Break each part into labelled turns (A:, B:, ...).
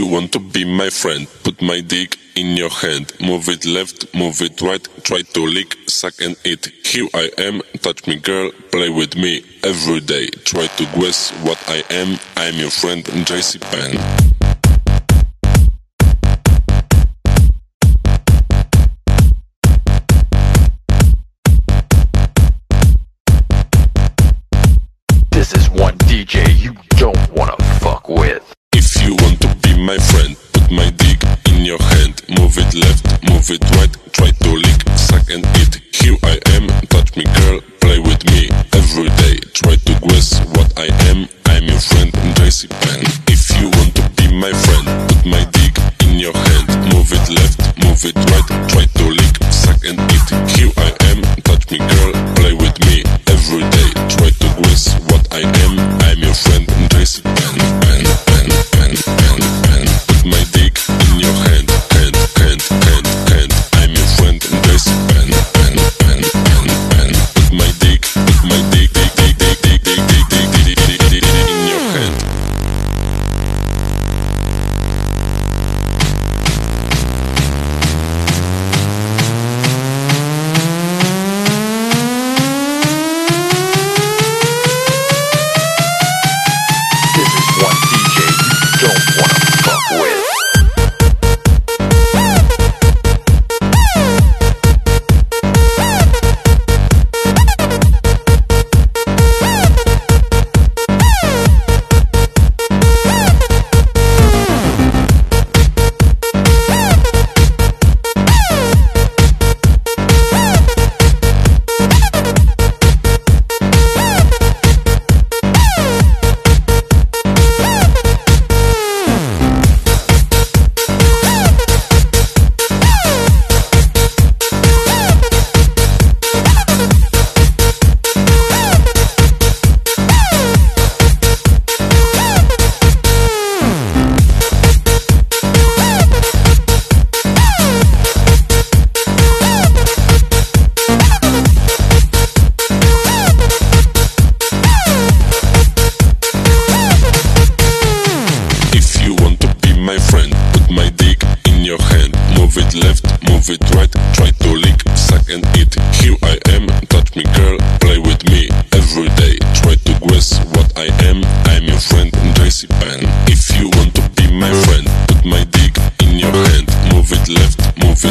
A: You want to
B: be my
C: friend, put my dick in your hand. Move it left, move it right, try to lick, suck and eat. Here I am, touch me girl, play with me every day. Try to guess what I am, I'm your friend JC Penn.
D: This is one DJ you don't wanna fuck with.
C: My friend, put my dick in your hand. Move it left, move it right, try to lick, suck and eat. Here I am, touch me girl, play with me every day. Try to guess what I am, I'm your friend JC Penn. If you want to be my friend, put my dick in your hand. Move it left, move it right, try to lick, suck and eat. Here I am, touch me girl, play with me every day. Try to guess what I am,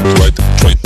C: right, right.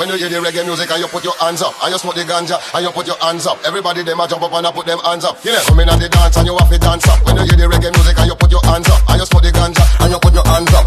E: When
F: you hear the reggae music and you put your hands up, and you smoke the ganja and you put your hands up. Everybody them a jump up and I put them hands up. You know, come in the dance and you have to dance up. When you hear the reggae music and you put your hands up, and you smoke the ganja and you put your hands up.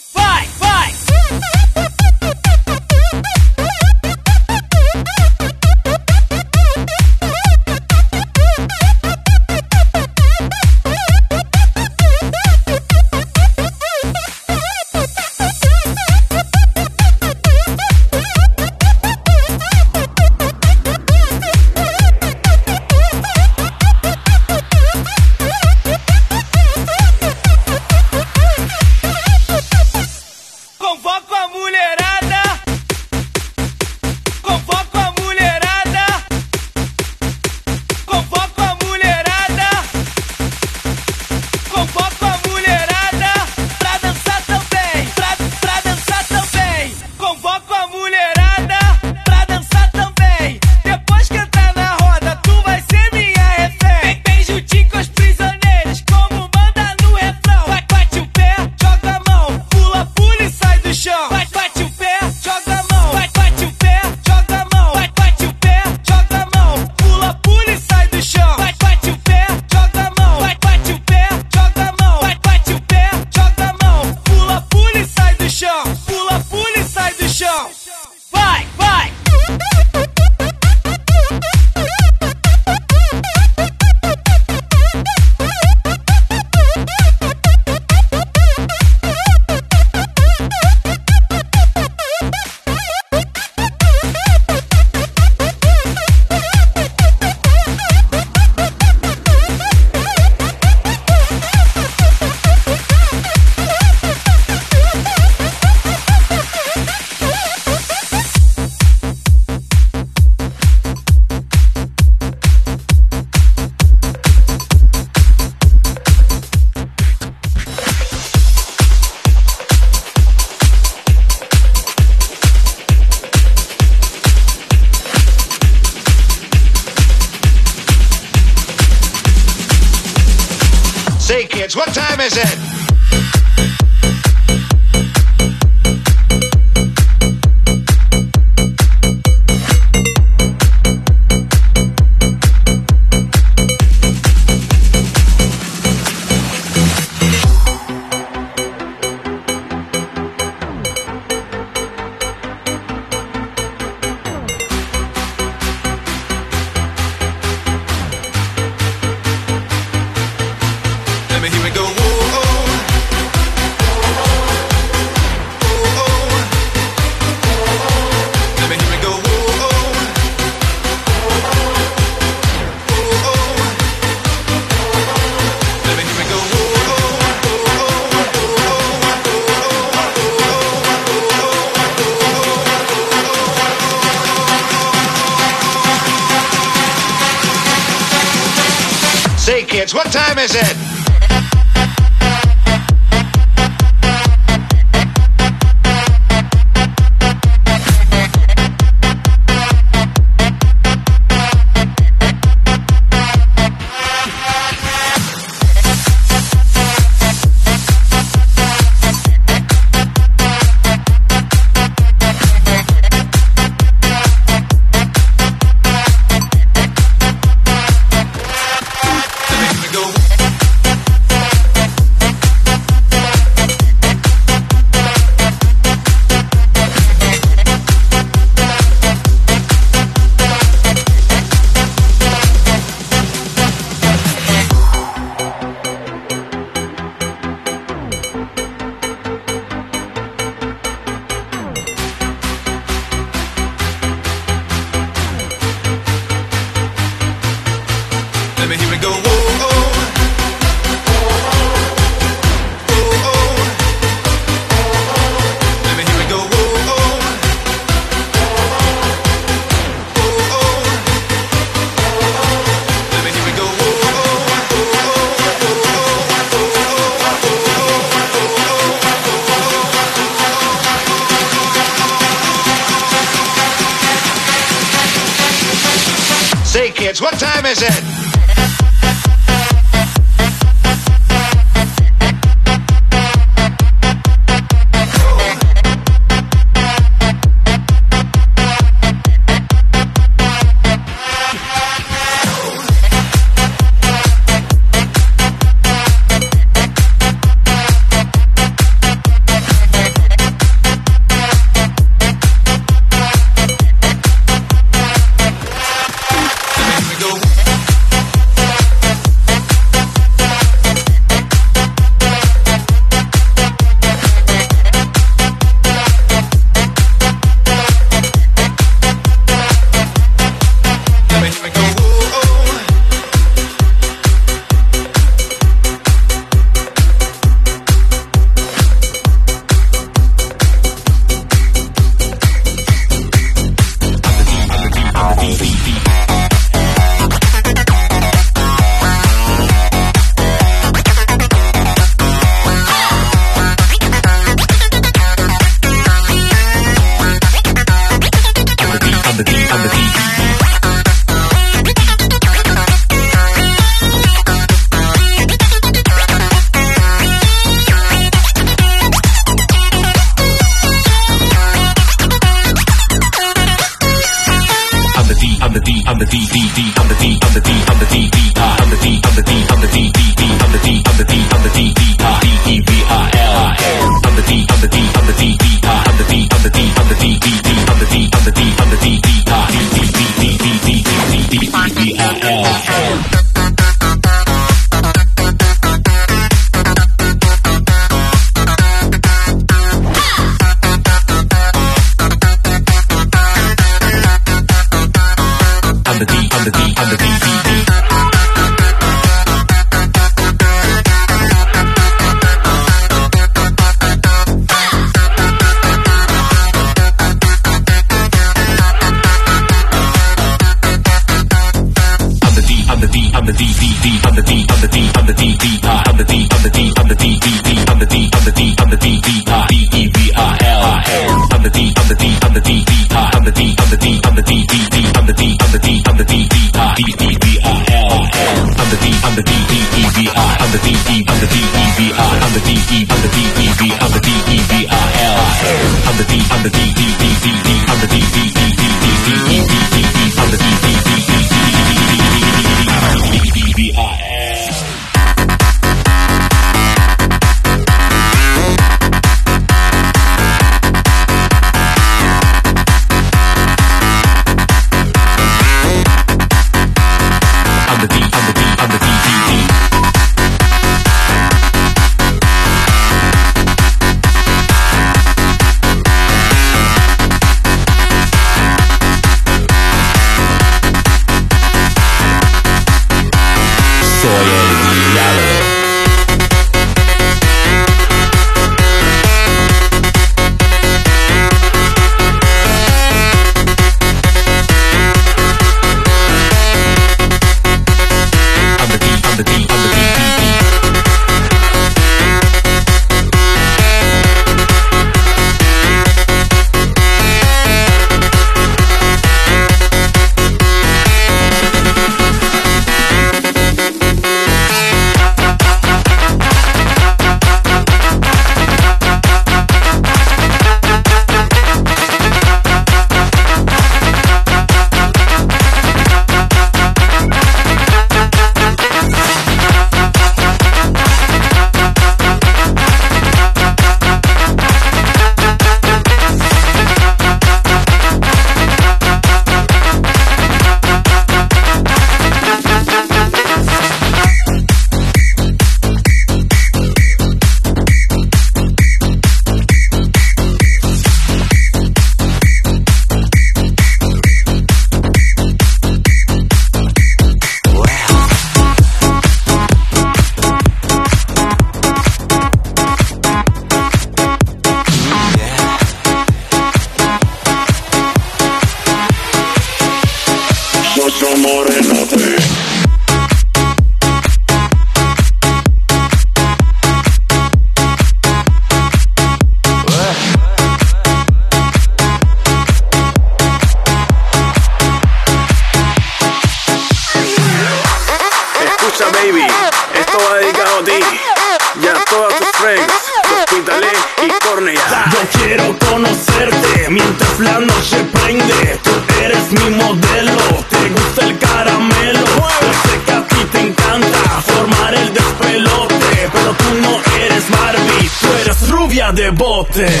G: something.